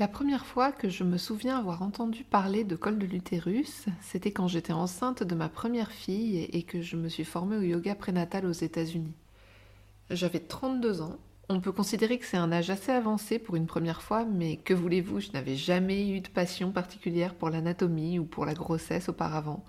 La première fois que je me souviens avoir entendu parler de col de l'utérus, c'était quand j'étais enceinte de ma première fille et que je me suis formée au yoga prénatal aux États-Unis. J'avais 32 ans. On peut considérer que c'est un âge assez avancé pour une première fois, mais que voulez-vous, je n'avais jamais eu de passion particulière pour l'anatomie ou pour la grossesse auparavant.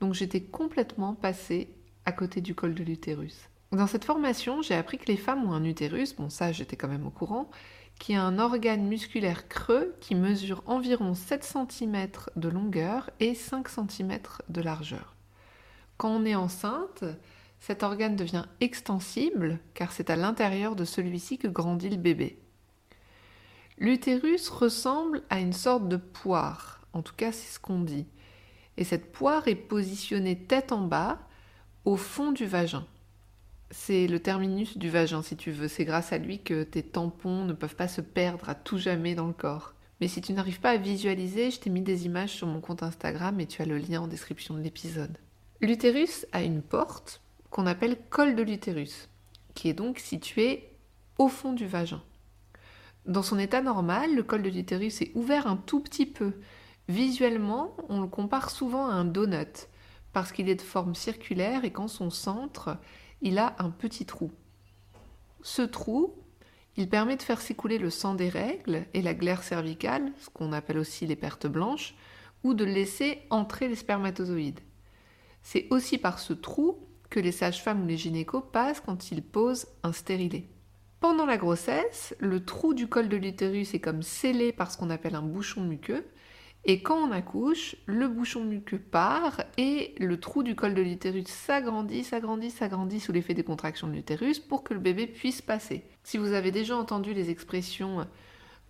Donc j'étais complètement passée à côté du col de l'utérus. Dans cette formation, j'ai appris que les femmes ont un utérus, bon ça j'étais quand même au courant, qui est un organe musculaire creux qui mesure environ 7 cm de longueur et 5 cm de largeur. Quand on est enceinte, cet organe devient extensible car c'est à l'intérieur de celui-ci que grandit le bébé. L'utérus ressemble à une sorte de poire, en tout cas c'est ce qu'on dit. Et cette poire est positionnée tête en bas au fond du vagin. C'est le terminus du vagin, si tu veux. C'est grâce à lui que tes tampons ne peuvent pas se perdre à tout jamais dans le corps. Mais si tu n'arrives pas à visualiser, je t'ai mis des images sur mon compte Instagram et tu as le lien en description de l'épisode. L'utérus a une porte qu'on appelle col de l'utérus, qui est donc situé au fond du vagin. Dans son état normal, le col de l'utérus est ouvert un tout petit peu. Visuellement, on le compare souvent à un donut, parce qu'il est de forme circulaire et qu'en son centre, il a un petit trou. Ce trou, il permet de faire s'écouler le sang des règles et la glaire cervicale, ce qu'on appelle aussi les pertes blanches, ou de laisser entrer les spermatozoïdes. C'est aussi par ce trou que les sages-femmes ou les gynécos passent quand ils posent un stérilet. Pendant la grossesse, le trou du col de l'utérus est comme scellé par ce qu'on appelle un bouchon muqueux, et quand on accouche, le bouchon muqueux part et le trou du col de l'utérus s'agrandit, s'agrandit, s'agrandit sous l'effet des contractions de l'utérus pour que le bébé puisse passer. Si vous avez déjà entendu les expressions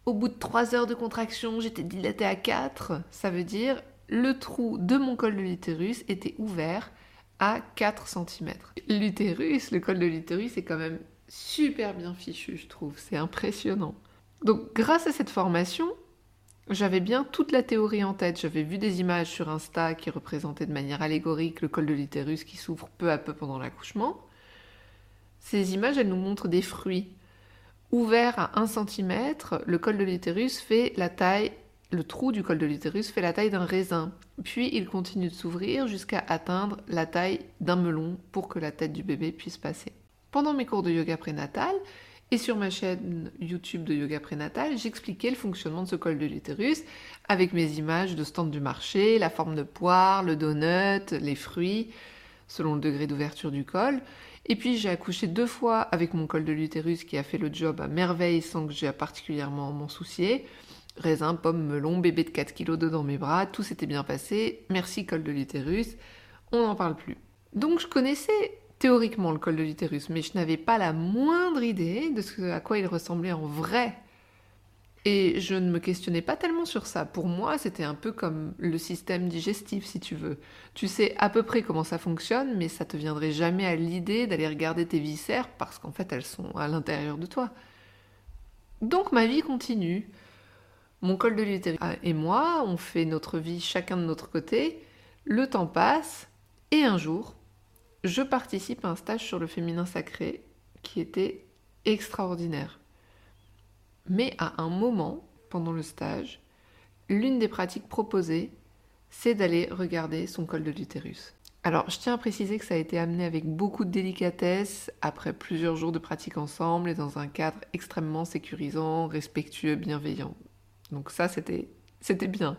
au bout de 3 heures de contraction, j'étais dilatée à 4, ça veut dire le trou de mon col de l'utérus était ouvert à 4 cm. L'utérus, le col de l'utérus est quand même super bien fichu, je trouve, c'est impressionnant. Donc grâce à cette formation, j'avais bien toute la théorie en tête. J'avais vu des images sur Insta qui représentaient de manière allégorique le col de l'utérus qui s'ouvre peu à peu pendant l'accouchement. Ces images, elles nous montrent des fruits. Ouvert à 1 cm, le col de l'utérus fait la taille, le trou du col de l'utérus fait la taille d'un raisin. Puis il continue de s'ouvrir jusqu'à atteindre la taille d'un melon pour que la tête du bébé puisse passer. Pendant mes cours de yoga prénatal, et sur ma chaîne YouTube de yoga prénatal, j'expliquais le fonctionnement de ce col de l'utérus avec mes images de stand du marché, la forme de poire, le donut, les fruits, selon le degré d'ouverture du col. Et puis j'ai accouché deux fois avec mon col de l'utérus qui a fait le job à merveille sans que j'ai particulièrement m'en soucier. Raisin, pomme, melon, bébé de 4 kilos dans mes bras, tout s'était bien passé. Merci col de l'utérus, on n'en parle plus. Donc je connaissais théoriquement le col de l'utérus, mais je n'avais pas la moindre idée de ce à quoi il ressemblait en vrai. Et je ne me questionnais pas tellement sur ça. Pour moi, c'était un peu comme le système digestif, si tu veux. Tu sais à peu près comment ça fonctionne, mais ça te viendrait jamais à l'idée d'aller regarder tes viscères parce qu'en fait, elles sont à l'intérieur de toi. Donc ma vie continue. Mon col de l'utérus et moi, on fait notre vie chacun de notre côté. Le temps passe et un jour, je participe à un stage sur le féminin sacré qui était extraordinaire. Mais à un moment, pendant le stage, l'une des pratiques proposées, c'est d'aller regarder son col de l'utérus. Alors, je tiens à préciser que ça a été amené avec beaucoup de délicatesse, après plusieurs jours de pratique ensemble et dans un cadre extrêmement sécurisant, respectueux, bienveillant. Donc ça, c'était, c'était bien.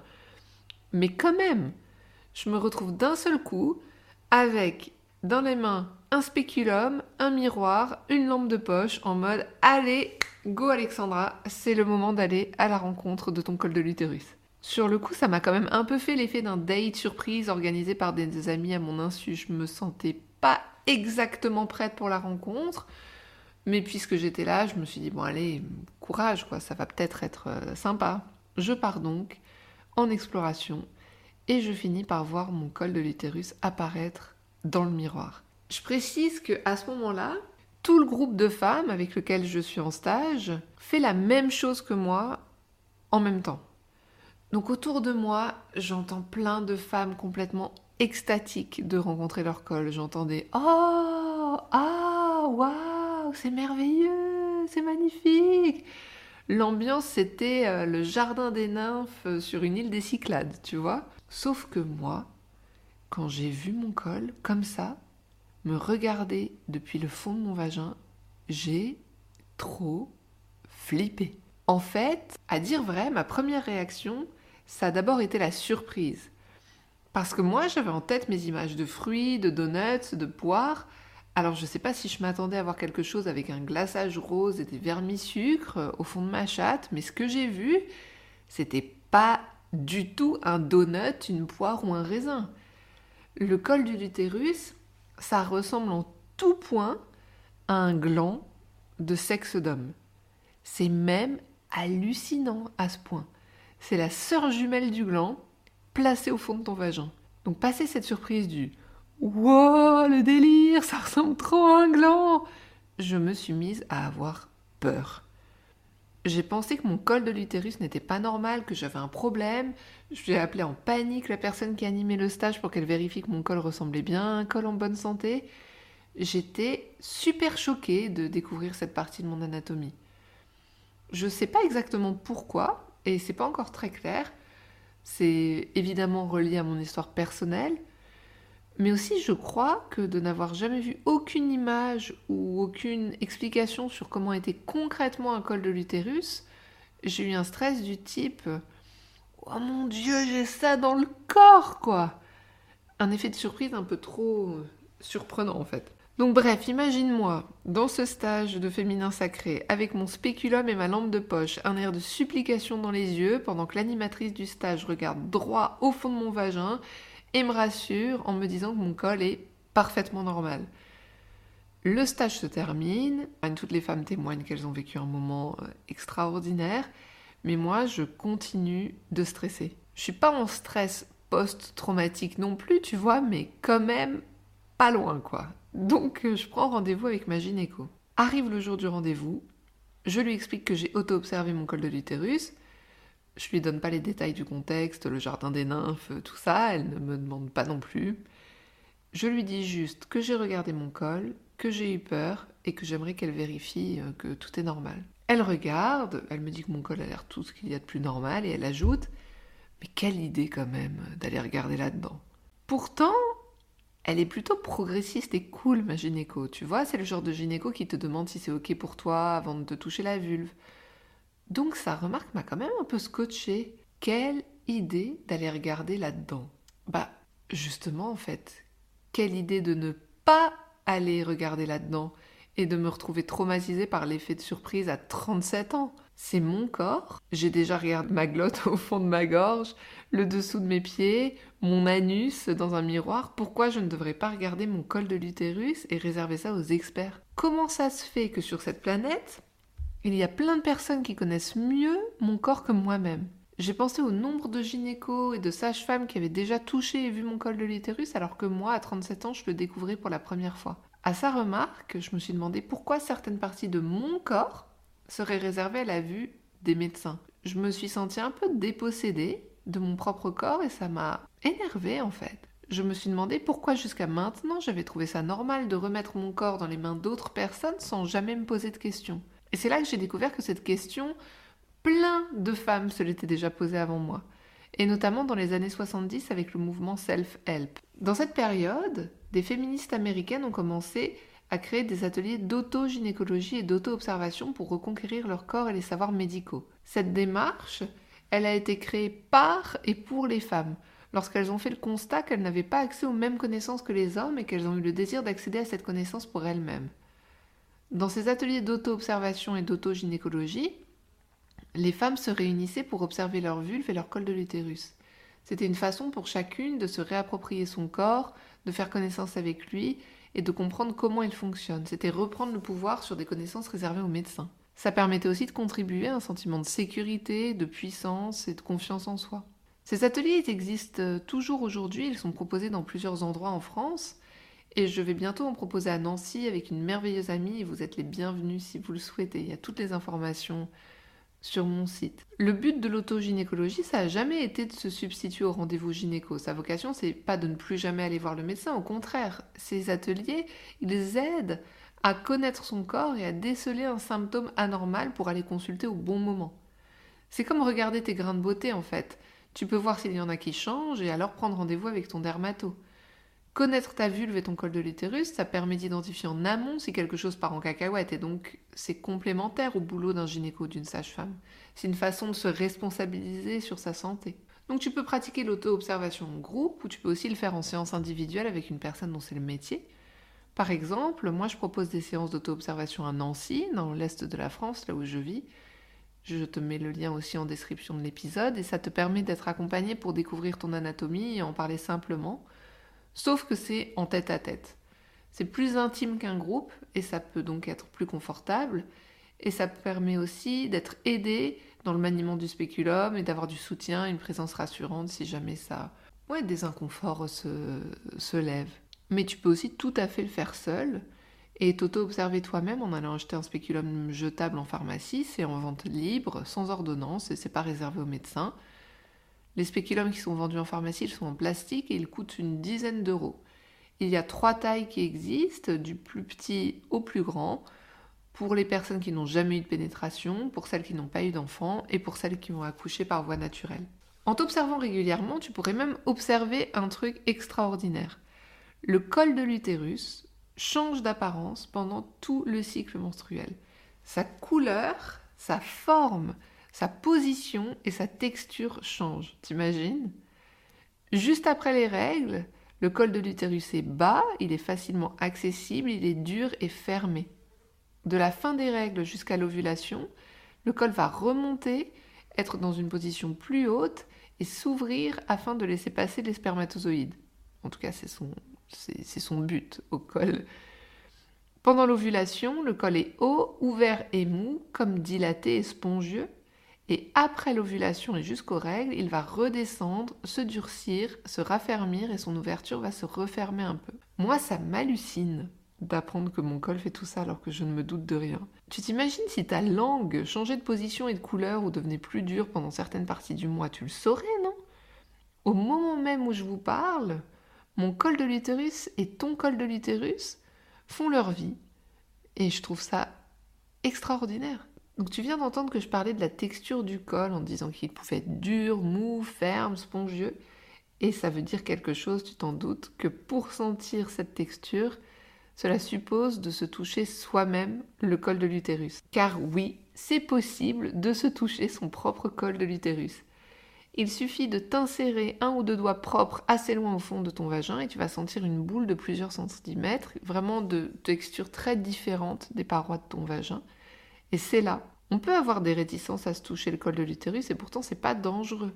Mais quand même, je me retrouve d'un seul coup avec dans les mains un spéculum, un miroir, une lampe de poche en mode allez, go Alexandra, c'est le moment d'aller à la rencontre de ton col de l'utérus. Sur le coup, ça m'a quand même un peu fait l'effet d'un date surprise organisé par des amis à mon insu. Je me sentais pas exactement prête pour la rencontre. Mais puisque j'étais là, je me suis dit, bon allez, courage, quoi, ça va peut-être être euh, sympa. Je pars donc en exploration et je finis par voir mon col de l'utérus apparaître dans le miroir. Je précise que à ce moment-là, tout le groupe de femmes avec lequel je suis en stage fait la même chose que moi en même temps. Donc autour de moi, j'entends plein de femmes complètement extatiques de rencontrer leur col. J'entendais Oh Ah Waouh C'est merveilleux C'est magnifique L'ambiance, c'était euh, le jardin des nymphes sur une île des Cyclades, tu vois. Sauf que moi, quand j'ai vu mon col, comme ça, me regarder depuis le fond de mon vagin, j'ai trop flippé. En fait, à dire vrai, ma première réaction, ça a d'abord été la surprise. Parce que moi, j'avais en tête mes images de fruits, de donuts, de poires. Alors, je ne sais pas si je m'attendais à voir quelque chose avec un glaçage rose et des vermis-sucre euh, au fond de ma chatte, mais ce que j'ai vu, c'était pas du tout un donut, une poire ou un raisin. Le col du l'utérus, ça ressemble en tout point à un gland de sexe d'homme. C'est même hallucinant à ce point. C'est la sœur jumelle du gland placée au fond de ton vagin. Donc passer cette surprise du Wow, le délire, ça ressemble trop à un gland Je me suis mise à avoir peur. J'ai pensé que mon col de l'utérus n'était pas normal, que j'avais un problème. Je ai appelé en panique la personne qui animait le stage pour qu'elle vérifie que mon col ressemblait bien à un col en bonne santé. J'étais super choquée de découvrir cette partie de mon anatomie. Je ne sais pas exactement pourquoi, et c'est pas encore très clair. C'est évidemment relié à mon histoire personnelle, mais aussi je crois que de n'avoir jamais vu aucune image ou aucune explication sur comment était concrètement un col de l'utérus, j'ai eu un stress du type Oh mon dieu, j'ai ça dans le corps quoi Un effet de surprise un peu trop surprenant en fait. Donc bref, imagine-moi, dans ce stage de féminin sacré, avec mon spéculum et ma lampe de poche, un air de supplication dans les yeux, pendant que l'animatrice du stage regarde droit au fond de mon vagin et me rassure en me disant que mon col est parfaitement normal. Le stage se termine, toutes les femmes témoignent qu'elles ont vécu un moment euh, extraordinaire, mais moi je continue de stresser. Je suis pas en stress post-traumatique non plus, tu vois, mais quand même pas loin quoi. Donc euh, je prends rendez-vous avec ma gynéco. Arrive le jour du rendez-vous, je lui explique que j'ai auto-observé mon col de l'utérus. Je lui donne pas les détails du contexte, le jardin des nymphes, tout ça, elle ne me demande pas non plus. Je lui dis juste que j'ai regardé mon col, que j'ai eu peur et que j'aimerais qu'elle vérifie euh, que tout est normal. Elle regarde, elle me dit que mon col a l'air tout ce qu'il y a de plus normal et elle ajoute Mais quelle idée quand même d'aller regarder là-dedans. Pourtant, elle est plutôt progressiste et cool, ma gynéco. Tu vois, c'est le genre de gynéco qui te demande si c'est ok pour toi avant de te toucher la vulve. Donc sa remarque m'a quand même un peu scotché. Quelle idée d'aller regarder là-dedans Bah, justement, en fait, quelle idée de ne pas aller regarder là-dedans et de me retrouver traumatisée par l'effet de surprise à 37 ans. C'est mon corps. J'ai déjà regardé ma glotte au fond de ma gorge, le dessous de mes pieds, mon anus dans un miroir. Pourquoi je ne devrais pas regarder mon col de l'utérus et réserver ça aux experts? Comment ça se fait que sur cette planète, il y a plein de personnes qui connaissent mieux mon corps que moi-même j'ai pensé au nombre de gynécos et de sages-femmes qui avaient déjà touché et vu mon col de l'utérus alors que moi, à 37 ans, je le découvrais pour la première fois. À sa remarque, je me suis demandé pourquoi certaines parties de mon corps seraient réservées à la vue des médecins. Je me suis sentie un peu dépossédée de mon propre corps et ça m'a énervée en fait. Je me suis demandé pourquoi jusqu'à maintenant j'avais trouvé ça normal de remettre mon corps dans les mains d'autres personnes sans jamais me poser de questions. Et c'est là que j'ai découvert que cette question, plein de femmes se l'étaient déjà posée avant moi, et notamment dans les années 70 avec le mouvement Self-Help. Dans cette période, des féministes américaines ont commencé à créer des ateliers d'auto-gynécologie et d'auto-observation pour reconquérir leur corps et les savoirs médicaux. Cette démarche, elle a été créée par et pour les femmes, lorsqu'elles ont fait le constat qu'elles n'avaient pas accès aux mêmes connaissances que les hommes et qu'elles ont eu le désir d'accéder à cette connaissance pour elles-mêmes. Dans ces ateliers d'auto-observation et d'auto-gynécologie, les femmes se réunissaient pour observer leur vulve et leur col de l'utérus. C'était une façon pour chacune de se réapproprier son corps, de faire connaissance avec lui et de comprendre comment il fonctionne. C'était reprendre le pouvoir sur des connaissances réservées aux médecins. Ça permettait aussi de contribuer à un sentiment de sécurité, de puissance et de confiance en soi. Ces ateliers existent toujours aujourd'hui, ils sont proposés dans plusieurs endroits en France, et je vais bientôt en proposer à Nancy avec une merveilleuse amie, vous êtes les bienvenus si vous le souhaitez. Il y a toutes les informations sur mon site. Le but de l'autogynécologie, ça n'a jamais été de se substituer au rendez-vous gynéco. Sa vocation, c'est pas de ne plus jamais aller voir le médecin. Au contraire, ces ateliers, ils aident à connaître son corps et à déceler un symptôme anormal pour aller consulter au bon moment. C'est comme regarder tes grains de beauté en fait. Tu peux voir s'il y en a qui changent et alors prendre rendez-vous avec ton dermato. Connaître ta vulve et ton col de l'utérus, ça permet d'identifier en amont si quelque chose part en cacahuète et donc c'est complémentaire au boulot d'un gynéco ou d'une sage-femme. C'est une façon de se responsabiliser sur sa santé. Donc tu peux pratiquer l'auto-observation en groupe ou tu peux aussi le faire en séance individuelle avec une personne dont c'est le métier. Par exemple, moi je propose des séances d'auto-observation à Nancy, dans l'est de la France, là où je vis. Je te mets le lien aussi en description de l'épisode et ça te permet d'être accompagné pour découvrir ton anatomie et en parler simplement Sauf que c'est en tête à tête. C'est plus intime qu'un groupe et ça peut donc être plus confortable. Et ça permet aussi d'être aidé dans le maniement du spéculum et d'avoir du soutien, une présence rassurante si jamais ça, ouais, des inconforts se, se lèvent. Mais tu peux aussi tout à fait le faire seul et t'auto-observer toi-même en allant acheter un spéculum jetable en pharmacie. C'est en vente libre, sans ordonnance et c'est pas réservé aux médecins. Les spéculums qui sont vendus en pharmacie, ils sont en plastique et ils coûtent une dizaine d'euros. Il y a trois tailles qui existent, du plus petit au plus grand, pour les personnes qui n'ont jamais eu de pénétration, pour celles qui n'ont pas eu d'enfant et pour celles qui ont accouché par voie naturelle. En t'observant régulièrement, tu pourrais même observer un truc extraordinaire. Le col de l'utérus change d'apparence pendant tout le cycle menstruel. Sa couleur, sa forme, sa position et sa texture changent. T'imagines? Juste après les règles, le col de l'utérus est bas, il est facilement accessible, il est dur et fermé. De la fin des règles jusqu'à l'ovulation, le col va remonter, être dans une position plus haute et s'ouvrir afin de laisser passer les spermatozoïdes. En tout cas, c'est son, c'est son but au col. Pendant l'ovulation, le col est haut, ouvert et mou, comme dilaté et spongieux, et après l'ovulation et jusqu'aux règles, il va redescendre, se durcir, se raffermir et son ouverture va se refermer un peu. Moi, ça m'hallucine d'apprendre que mon col fait tout ça alors que je ne me doute de rien. Tu t'imagines si ta langue changeait de position et de couleur ou devenait plus dure pendant certaines parties du mois, tu le saurais, non? Au moment même où je vous parle, mon col de l'utérus et ton col de l'utérus font leur vie. Et je trouve ça extraordinaire. Donc tu viens d'entendre que je parlais de la texture du col en disant qu'il pouvait être dur, mou, ferme, spongieux. Et ça veut dire quelque chose, tu t'en doutes, que pour sentir cette texture, cela suppose de se toucher soi-même le col de l'utérus. Car oui, c'est possible de se toucher son propre col de l'utérus. Il suffit de t'insérer un ou deux doigts propres assez loin au fond de ton vagin et tu vas sentir une boule de plusieurs centimètres, vraiment de texture très différente des parois de ton vagin. Et c'est là. On peut avoir des réticences à se toucher le col de l'utérus et pourtant c'est pas dangereux.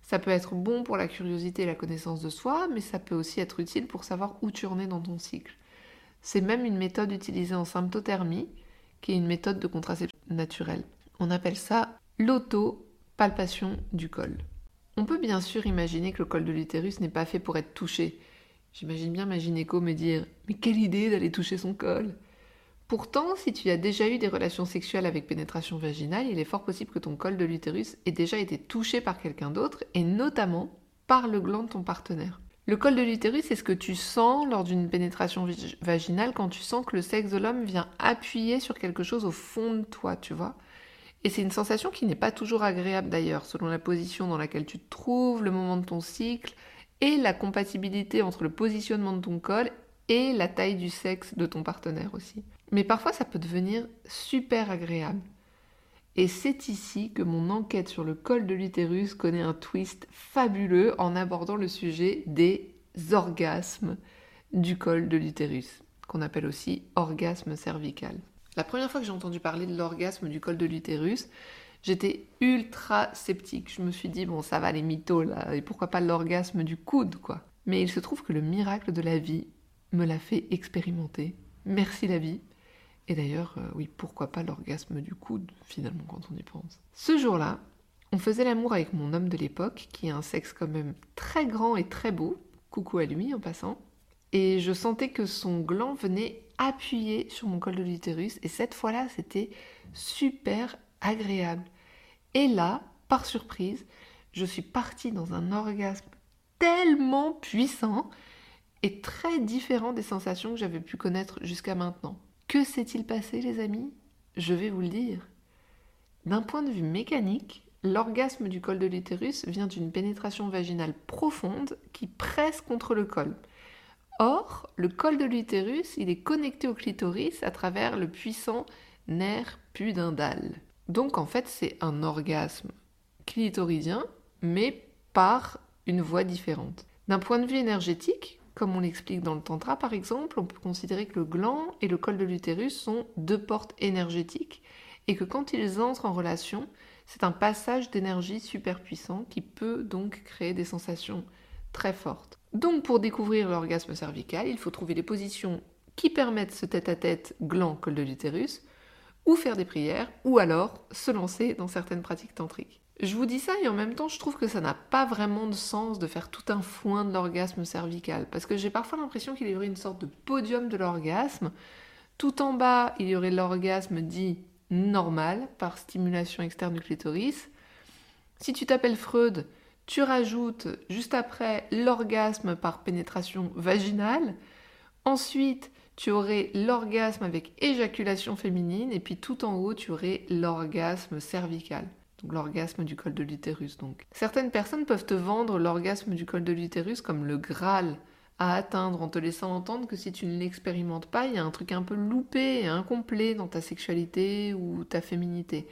Ça peut être bon pour la curiosité et la connaissance de soi, mais ça peut aussi être utile pour savoir où tu en es dans ton cycle. C'est même une méthode utilisée en symptothermie, qui est une méthode de contraception naturelle. On appelle ça l'auto-palpation du col. On peut bien sûr imaginer que le col de l'utérus n'est pas fait pour être touché. J'imagine bien ma gynéco me dire Mais quelle idée d'aller toucher son col Pourtant, si tu as déjà eu des relations sexuelles avec pénétration vaginale, il est fort possible que ton col de l'utérus ait déjà été touché par quelqu'un d'autre, et notamment par le gland de ton partenaire. Le col de l'utérus, c'est ce que tu sens lors d'une pénétration vaginale quand tu sens que le sexe de l'homme vient appuyer sur quelque chose au fond de toi, tu vois. Et c'est une sensation qui n'est pas toujours agréable d'ailleurs, selon la position dans laquelle tu te trouves, le moment de ton cycle, et la compatibilité entre le positionnement de ton col et la taille du sexe de ton partenaire aussi. Mais parfois ça peut devenir super agréable. Et c'est ici que mon enquête sur le col de l'utérus connaît un twist fabuleux en abordant le sujet des orgasmes du col de l'utérus, qu'on appelle aussi orgasme cervical. La première fois que j'ai entendu parler de l'orgasme du col de l'utérus, j'étais ultra sceptique. Je me suis dit, bon, ça va les mythos là, et pourquoi pas l'orgasme du coude, quoi. Mais il se trouve que le miracle de la vie me l'a fait expérimenter. Merci la vie. Et d'ailleurs, euh, oui, pourquoi pas l'orgasme du coude, finalement, quand on y pense. Ce jour-là, on faisait l'amour avec mon homme de l'époque, qui a un sexe quand même très grand et très beau. Coucou à lui en passant. Et je sentais que son gland venait appuyer sur mon col de l'utérus. Et cette fois-là, c'était super agréable. Et là, par surprise, je suis partie dans un orgasme tellement puissant et très différent des sensations que j'avais pu connaître jusqu'à maintenant. Que s'est-il passé, les amis? Je vais vous le dire. D'un point de vue mécanique, l'orgasme du col de l'utérus vient d'une pénétration vaginale profonde qui presse contre le col. Or, le col de l'utérus, il est connecté au clitoris à travers le puissant nerf pudendal. Donc en fait, c'est un orgasme clitoridien, mais par une voie différente. D'un point de vue énergétique, comme on l'explique dans le Tantra par exemple, on peut considérer que le gland et le col de l'utérus sont deux portes énergétiques et que quand ils entrent en relation, c'est un passage d'énergie super puissant qui peut donc créer des sensations très fortes. Donc pour découvrir l'orgasme cervical, il faut trouver les positions qui permettent ce tête-à-tête gland-col de l'utérus, ou faire des prières, ou alors se lancer dans certaines pratiques tantriques. Je vous dis ça et en même temps, je trouve que ça n'a pas vraiment de sens de faire tout un foin de l'orgasme cervical, parce que j'ai parfois l'impression qu'il y aurait une sorte de podium de l'orgasme. Tout en bas, il y aurait l'orgasme dit normal, par stimulation externe du clitoris. Si tu t'appelles Freud, tu rajoutes juste après l'orgasme par pénétration vaginale. Ensuite, tu aurais l'orgasme avec éjaculation féminine, et puis tout en haut, tu aurais l'orgasme cervical l'orgasme du col de l'utérus donc. Certaines personnes peuvent te vendre l'orgasme du col de l'utérus comme le Graal à atteindre en te laissant entendre que si tu ne l'expérimentes pas, il y a un truc un peu loupé et incomplet dans ta sexualité ou ta féminité.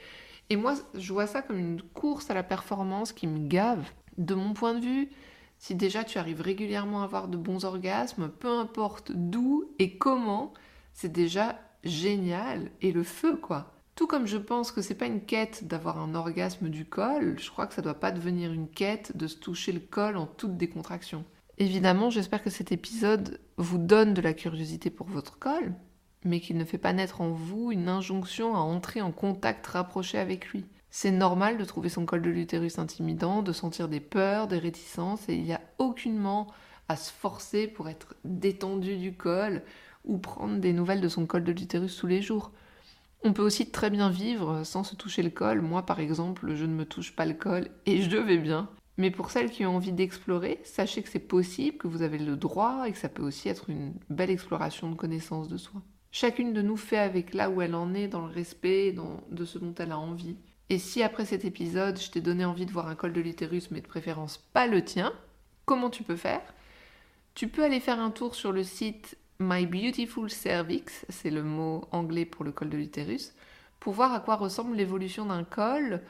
Et moi, je vois ça comme une course à la performance qui me gave. De mon point de vue, si déjà tu arrives régulièrement à avoir de bons orgasmes, peu importe d'où et comment, c'est déjà génial et le feu quoi. Tout comme je pense que c'est pas une quête d'avoir un orgasme du col, je crois que ça doit pas devenir une quête de se toucher le col en toute décontraction. Évidemment, j'espère que cet épisode vous donne de la curiosité pour votre col, mais qu'il ne fait pas naître en vous une injonction à entrer en contact rapproché avec lui. C'est normal de trouver son col de l'utérus intimidant, de sentir des peurs, des réticences, et il n'y a aucunement à se forcer pour être détendu du col ou prendre des nouvelles de son col de l'utérus tous les jours. On peut aussi très bien vivre sans se toucher le col. Moi, par exemple, je ne me touche pas le col et je vais bien. Mais pour celles qui ont envie d'explorer, sachez que c'est possible, que vous avez le droit et que ça peut aussi être une belle exploration de connaissance de soi. Chacune de nous fait avec là où elle en est, dans le respect de ce dont elle a envie. Et si après cet épisode, je t'ai donné envie de voir un col de l'utérus, mais de préférence pas le tien, comment tu peux faire? Tu peux aller faire un tour sur le site My Beautiful Cervix, c'est le mot anglais pour le col de l'utérus, pour voir à quoi ressemble l'évolution d'un col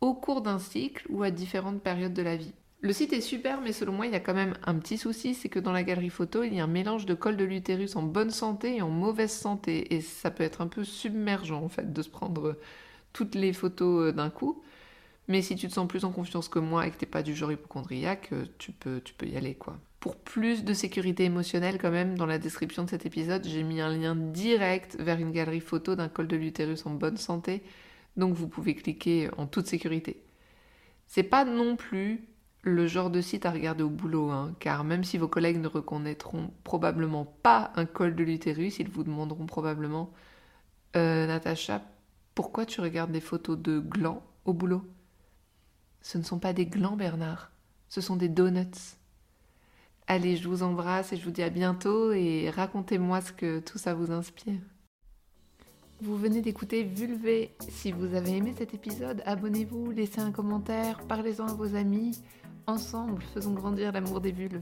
au cours d'un cycle ou à différentes périodes de la vie. Le site est super, mais selon moi, il y a quand même un petit souci, c'est que dans la galerie photo, il y a un mélange de col de l'utérus en bonne santé et en mauvaise santé, et ça peut être un peu submergent en fait de se prendre toutes les photos euh, d'un coup. Mais si tu te sens plus en confiance que moi et que t'es pas du genre hypochondriaque, euh, tu peux, y aller quoi. Pour plus de sécurité émotionnelle quand même, dans la description de cet épisode, j'ai mis un lien direct vers une galerie photo d'un col de l'utérus en bonne santé, donc vous pouvez cliquer en toute sécurité. C'est pas non plus le genre de site à regarder au boulot, hein, car même si vos collègues ne reconnaîtront probablement pas un col de l'utérus, ils vous demanderont probablement euh, Natacha, pourquoi tu regardes des photos de glands au boulot? Ce ne sont pas des glands, Bernard, ce sont des donuts. Allez, je vous embrasse et je vous dis à bientôt et racontez-moi ce que tout ça vous inspire. Vous venez d'écouter Vulvé. Si vous avez aimé cet épisode, abonnez-vous, laissez un commentaire, parlez-en à vos amis. Ensemble, faisons grandir l'amour des vulves.